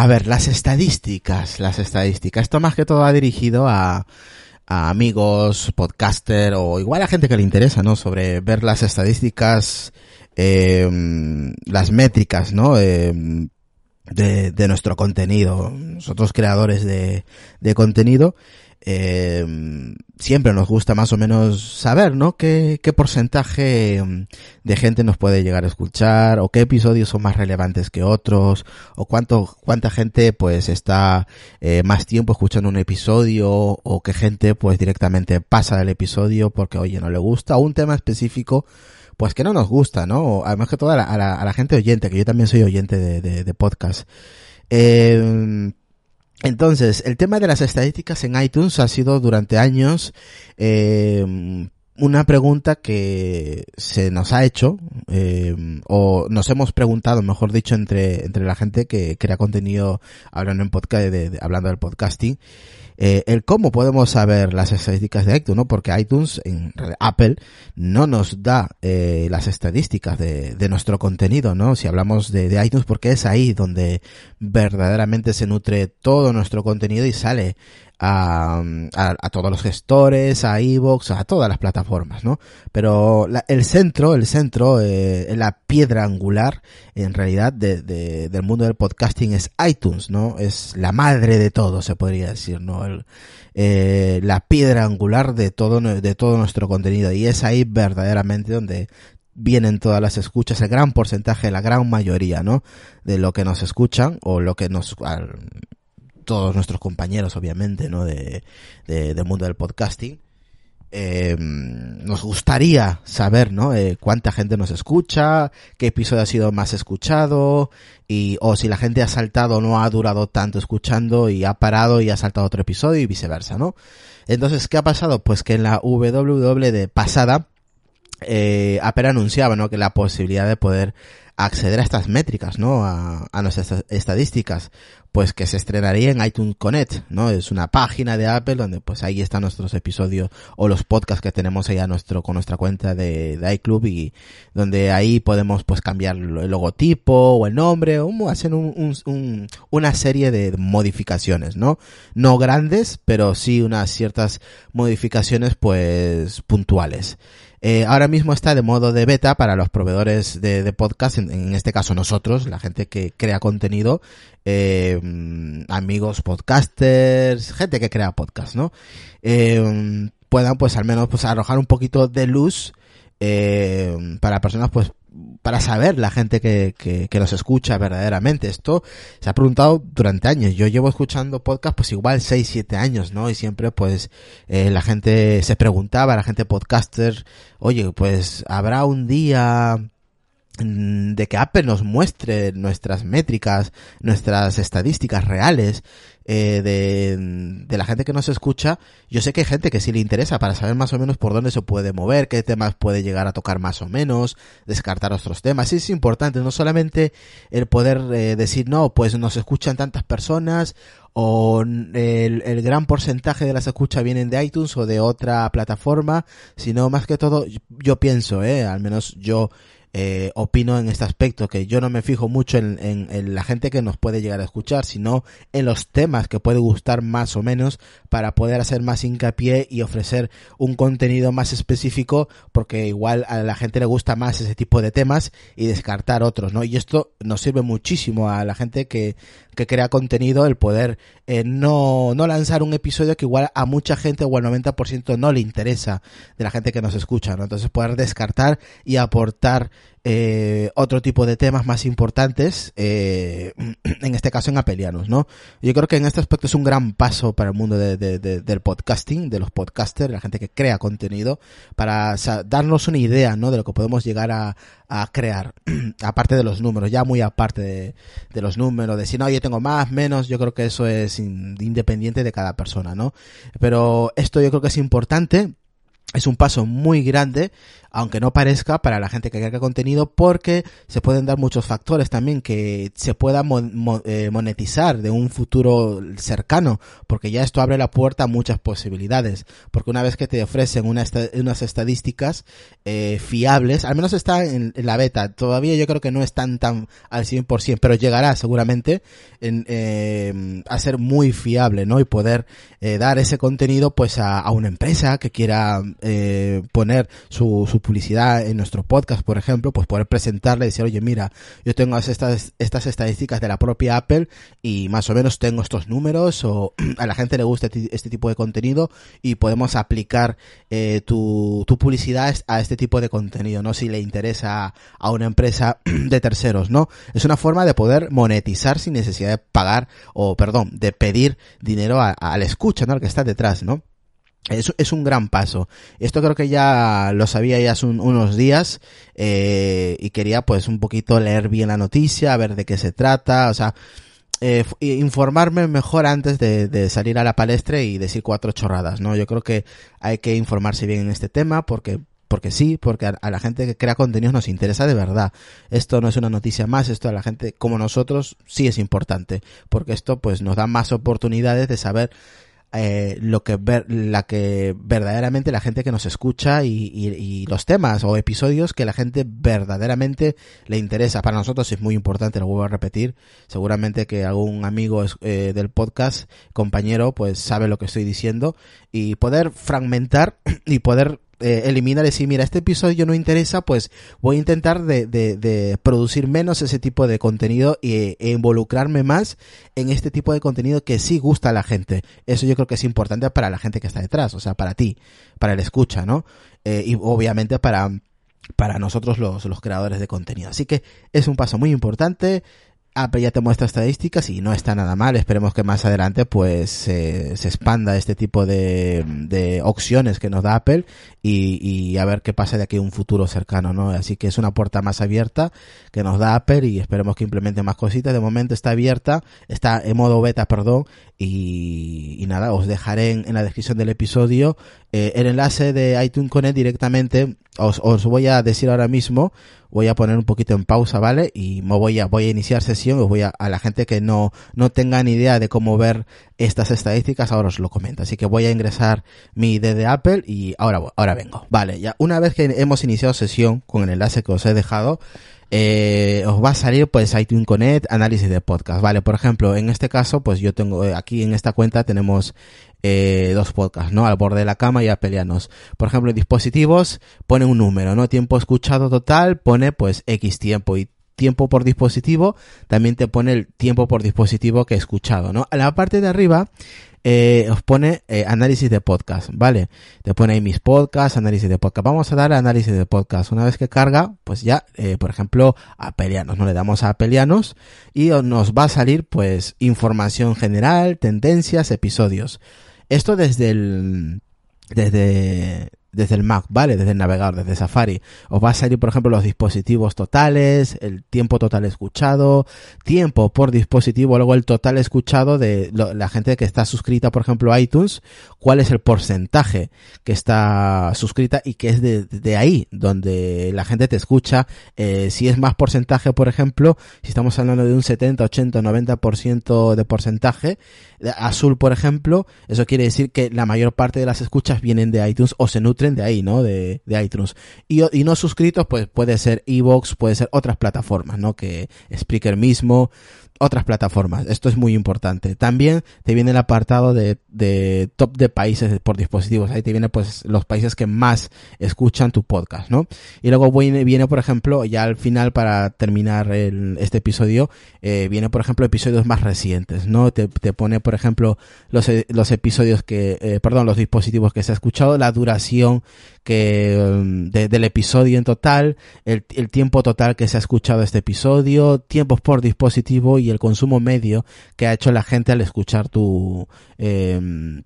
A ver, las estadísticas, las estadísticas. Esto más que todo va dirigido a, a amigos, podcaster o igual a gente que le interesa, ¿no? Sobre ver las estadísticas, eh, las métricas, ¿no? Eh, de, de nuestro contenido. Nosotros creadores de contenido eh, siempre nos gusta más o menos saber, ¿no? ¿Qué, qué porcentaje mm, de gente nos puede llegar a escuchar o qué episodios son más relevantes que otros o cuánto, cuánta gente pues está eh, más tiempo escuchando un episodio o qué gente pues directamente pasa del episodio porque oye no le gusta o un tema específico pues que no nos gusta, ¿no? Además que toda la, a, la, a la gente oyente, que yo también soy oyente de, de, de podcast. Eh, entonces, el tema de las estadísticas en iTunes ha sido durante años eh, una pregunta que se nos ha hecho, eh, o nos hemos preguntado, mejor dicho, entre, entre la gente que crea contenido hablando en podcast, hablando del podcasting, eh, el cómo podemos saber las estadísticas de iTunes, ¿no? Porque iTunes, en Apple, no nos da eh, las estadísticas de, de, nuestro contenido, ¿no? Si hablamos de, de, iTunes, porque es ahí donde verdaderamente se nutre todo nuestro contenido y sale a, a, todos los gestores, a iVoox, a todas las plataformas, ¿no? Pero la, el centro, el centro, eh, la piedra angular, en realidad, de, de, del mundo del podcasting es iTunes, ¿no? Es la madre de todo, se podría decir, ¿no? El, eh, la piedra angular de todo, de todo nuestro contenido. Y es ahí verdaderamente donde vienen todas las escuchas, el gran porcentaje, la gran mayoría, ¿no? De lo que nos escuchan o lo que nos, todos nuestros compañeros, obviamente, ¿no? De, de, del mundo del podcasting. Eh, nos gustaría saber, ¿no? Eh, cuánta gente nos escucha, qué episodio ha sido más escuchado, y, o si la gente ha saltado o no ha durado tanto escuchando y ha parado y ha saltado otro episodio y viceversa, ¿no? Entonces, ¿qué ha pasado? Pues que en la WW de pasada, eh, Apple anunciaba, ¿no? Que la posibilidad de poder acceder a estas métricas, ¿no? A, a, nuestras estadísticas, pues que se estrenaría en iTunes Connect, ¿no? Es una página de Apple donde pues ahí están nuestros episodios o los podcasts que tenemos ahí a nuestro, con nuestra cuenta de, de iClub y donde ahí podemos pues cambiar el logotipo o el nombre o hacer un, un, un, una serie de modificaciones, ¿no? No grandes, pero sí unas ciertas modificaciones pues puntuales. Eh, ahora mismo está de modo de beta para los proveedores de, podcast, en, en, este caso nosotros, la gente que crea contenido, eh, amigos podcasters, gente que crea podcast, ¿no? Eh, puedan pues al menos pues arrojar un poquito de luz eh, para personas pues para saber la gente que, que, que, nos escucha verdaderamente. Esto se ha preguntado durante años. Yo llevo escuchando podcast pues igual 6, 7 años, ¿no? Y siempre pues eh, la gente se preguntaba, la gente podcaster, oye, pues habrá un día de que Apple nos muestre nuestras métricas, nuestras estadísticas reales, eh, de, de, la gente que nos escucha, yo sé que hay gente que sí le interesa para saber más o menos por dónde se puede mover, qué temas puede llegar a tocar más o menos, descartar otros temas. Sí es importante, no solamente el poder eh, decir, no, pues nos escuchan tantas personas o el, el, gran porcentaje de las escuchas vienen de iTunes o de otra plataforma, sino más que todo, yo pienso, eh, al menos yo eh, opino en este aspecto, que yo no me fijo mucho en, la gente que nos puede llegar a escuchar, sino en los temas que puede gustar más o menos para poder hacer más hincapié y ofrecer un contenido más específico, porque igual a la gente le gusta más ese tipo de temas y descartar otros, ¿no? Y esto nos sirve muchísimo a la gente que, que crea contenido el poder eh, no, no lanzar un episodio que igual a mucha gente o al 90% no le interesa de la gente que nos escucha, ¿no? Entonces poder descartar y aportar eh, otro tipo de temas más importantes, eh, en este caso en apelianos, ¿no? Yo creo que en este aspecto es un gran paso para el mundo de, de, de, del podcasting, de los podcasters, la gente que crea contenido, para darnos una idea, ¿no? De lo que podemos llegar a, crear, aparte de los números, ya muy aparte de, los números, de si no, yo tengo más, menos, yo creo que eso es in, independiente de cada persona, ¿no? Pero esto yo creo que es importante, es un paso muy grande aunque no parezca para la gente que carga contenido, porque se pueden dar muchos factores también que se pueda eh, monetizar de un futuro cercano, porque ya esto abre la puerta a muchas posibilidades, porque una vez que te ofrecen unas estadísticas eh, fiables, al menos está en, la beta, todavía yo creo que no están tan al 100%, pero llegará seguramente en, eh, a ser muy fiable, ¿no? Y poder dar ese contenido pues a, una empresa que quiera poner su, su, publicidad en nuestro podcast, por ejemplo, pues poder presentarle y decir, oye, mira, yo tengo estas, estas estadísticas de la propia Apple y más o menos tengo estos números o a la gente le gusta este tipo de contenido y podemos aplicar eh, tu, tu publicidad a este tipo de contenido, ¿no? Si le interesa a una empresa de terceros, ¿no? Es una forma de poder monetizar sin necesidad de pagar o, perdón, de pedir dinero al escucha, ¿no? Al que está detrás, ¿no? Es, es, un gran paso. Esto creo que ya lo sabía ya hace unos días eh, y quería pues un poquito leer bien la noticia, ver de qué se trata, o sea, eh, informarme mejor antes de, salir a la palestra y decir cuatro chorradas, ¿no? Yo creo que hay que informarse bien en este tema porque porque sí, porque a, la gente que crea contenidos nos interesa de verdad. Esto no es una noticia más, esto a la gente como nosotros sí es importante, porque esto pues nos da más oportunidades de saber eh, lo que ver, la que verdaderamente la gente que nos escucha y, y, los temas o episodios que la gente verdaderamente le interesa. Para nosotros es muy importante, lo vuelvo a repetir. Seguramente que algún amigo eh, del podcast, compañero, pues sabe lo que estoy diciendo y poder fragmentar y poder eh, eliminar decir, mira, este episodio no interesa, pues voy a intentar de, de, de producir menos ese tipo de contenido e, e, involucrarme más en este tipo de contenido que sí gusta a la gente. Eso yo creo que es importante para la gente que está detrás, o sea, para ti, para el escucha, ¿no? Eh, y obviamente para, para nosotros los, los creadores de contenido. Así que es un paso muy importante. Apple ya te muestra estadísticas y no está nada mal. Esperemos que más adelante pues se expanda este tipo de, de, opciones que nos da Apple y, y, a ver qué pasa de aquí a un futuro cercano, ¿no? Así que es una puerta más abierta que nos da Apple y esperemos que implemente más cositas. De momento está abierta, está en modo beta, perdón, y, y nada, os dejaré en, en, la descripción del episodio eh, el enlace de iTunes Connect directamente. Os, os voy a decir ahora mismo voy a poner un poquito en pausa, ¿vale? Y me voy a, voy a iniciar sesión, os voy a, a la gente que no, no tenga ni idea de cómo ver estas estadísticas, ahora os lo comento. Así que voy a ingresar mi ID de Apple y ahora, ahora vengo. Vale, ya una vez que hemos iniciado sesión con el enlace que os he dejado, eh, os va a salir pues iTunes Connect, análisis de podcast, vale, por ejemplo, en este caso pues yo tengo, eh, aquí en esta cuenta tenemos eh, dos podcasts, ¿no? Al borde de la cama y a pelearnos. Por ejemplo, dispositivos pone un número, ¿no? Tiempo escuchado total pone pues X tiempo y tiempo por dispositivo también te pone el tiempo por dispositivo que he escuchado, ¿no? A la parte de arriba eh, os pone eh, análisis de podcast, ¿vale? Te pone ahí mis podcasts, análisis de podcast. Vamos a dar análisis de podcast. Una vez que carga, pues ya, por ejemplo, a Pelianos, ¿no? Le damos a Pelianos y nos va a salir, pues, información general, tendencias, episodios. Esto desde el, desde, desde el Mac, ¿vale? Desde el navegador, desde Safari. Os va a salir, por ejemplo, los dispositivos totales, el tiempo total escuchado, tiempo por dispositivo, luego el total escuchado de la gente que está suscrita, por ejemplo, a iTunes, cuál es el porcentaje que está suscrita y que es de, ahí donde la gente te escucha. Eh, si es más porcentaje, por ejemplo, si estamos hablando de un 70, 80, 90% de porcentaje, azul, por ejemplo, eso quiere decir que la mayor parte de las escuchas vienen de iTunes o se nutren de ahí, ¿no? De, de iTunes. Y, y, no suscritos, pues puede ser Evox, puede ser otras plataformas, ¿no? Que Spreaker mismo, otras plataformas. Esto es muy importante. También te viene el apartado de, top de países por dispositivos. Ahí te viene pues los países que más escuchan tu podcast, ¿no? Y luego viene, viene por ejemplo, ya al final para terminar el, este episodio, eh, viene por ejemplo episodios más recientes, ¿no? Te, te pone por ejemplo los, los episodios que, eh, perdón, los dispositivos que se ha escuchado, la duración que um, de, del episodio en total, el, el tiempo total que se ha escuchado este episodio, tiempos por dispositivo y el consumo medio que ha hecho la gente al escuchar tu, eh,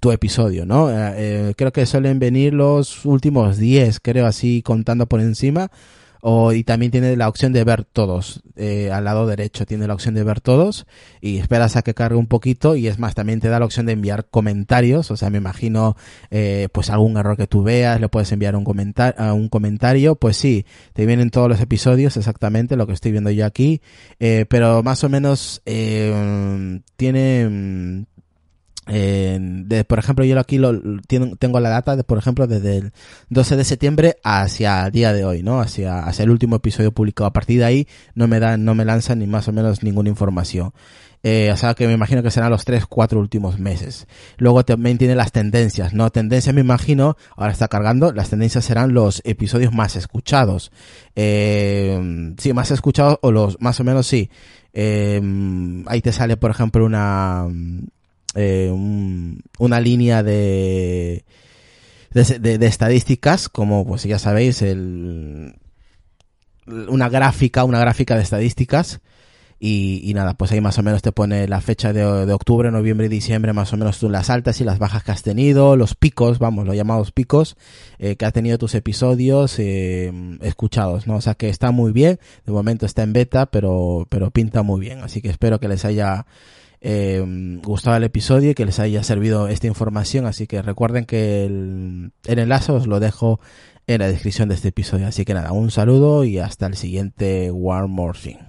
tu episodio, ¿no? Eh, eh, creo que suelen venir los últimos 10, creo así, contando por encima. O, y también tiene la opción de ver todos. Eh, al lado derecho tiene la opción de ver todos y esperas a que cargue un poquito y es más, también te da la opción de enviar comentarios. O sea, me imagino, eh, pues algún error que tú veas, le puedes enviar un, un comentario. Pues sí, te vienen todos los episodios exactamente lo que estoy viendo yo aquí. Eh, pero más o menos, eh, de, por ejemplo, yo aquí lo, tengo la data de, por ejemplo, desde el 12 de septiembre hacia el día de hoy, ¿no? Hacia, hacia el último episodio publicado. A partir de ahí no me dan, no me lanzan ni más o menos ninguna información. Eh, o sea que me imagino que serán los 3, 4 últimos meses. Luego también tiene las tendencias, ¿no? Tendencias me imagino, ahora está cargando, las tendencias serán los episodios más escuchados. Eh, sí, más escuchados o los, más o menos sí. Eh, ahí te sale, por ejemplo, una, eh, una línea de, de, estadísticas, como pues ya sabéis, el, una gráfica, una gráfica de estadísticas. Y, nada, pues ahí más o menos te pone la fecha de, octubre, noviembre y diciembre, más o menos tú las altas y las bajas que has tenido, los picos, vamos, los llamados picos, eh, que has tenido tus episodios eh, escuchados, ¿no? O sea que está muy bien, de momento está en beta, pero, pero pinta muy bien, así que espero que les haya eh, gustado el episodio y que les haya servido esta información. Así que recuerden que el, el enlace os lo dejo en la descripción de este episodio. Así que nada, un saludo y hasta el siguiente War More Thing.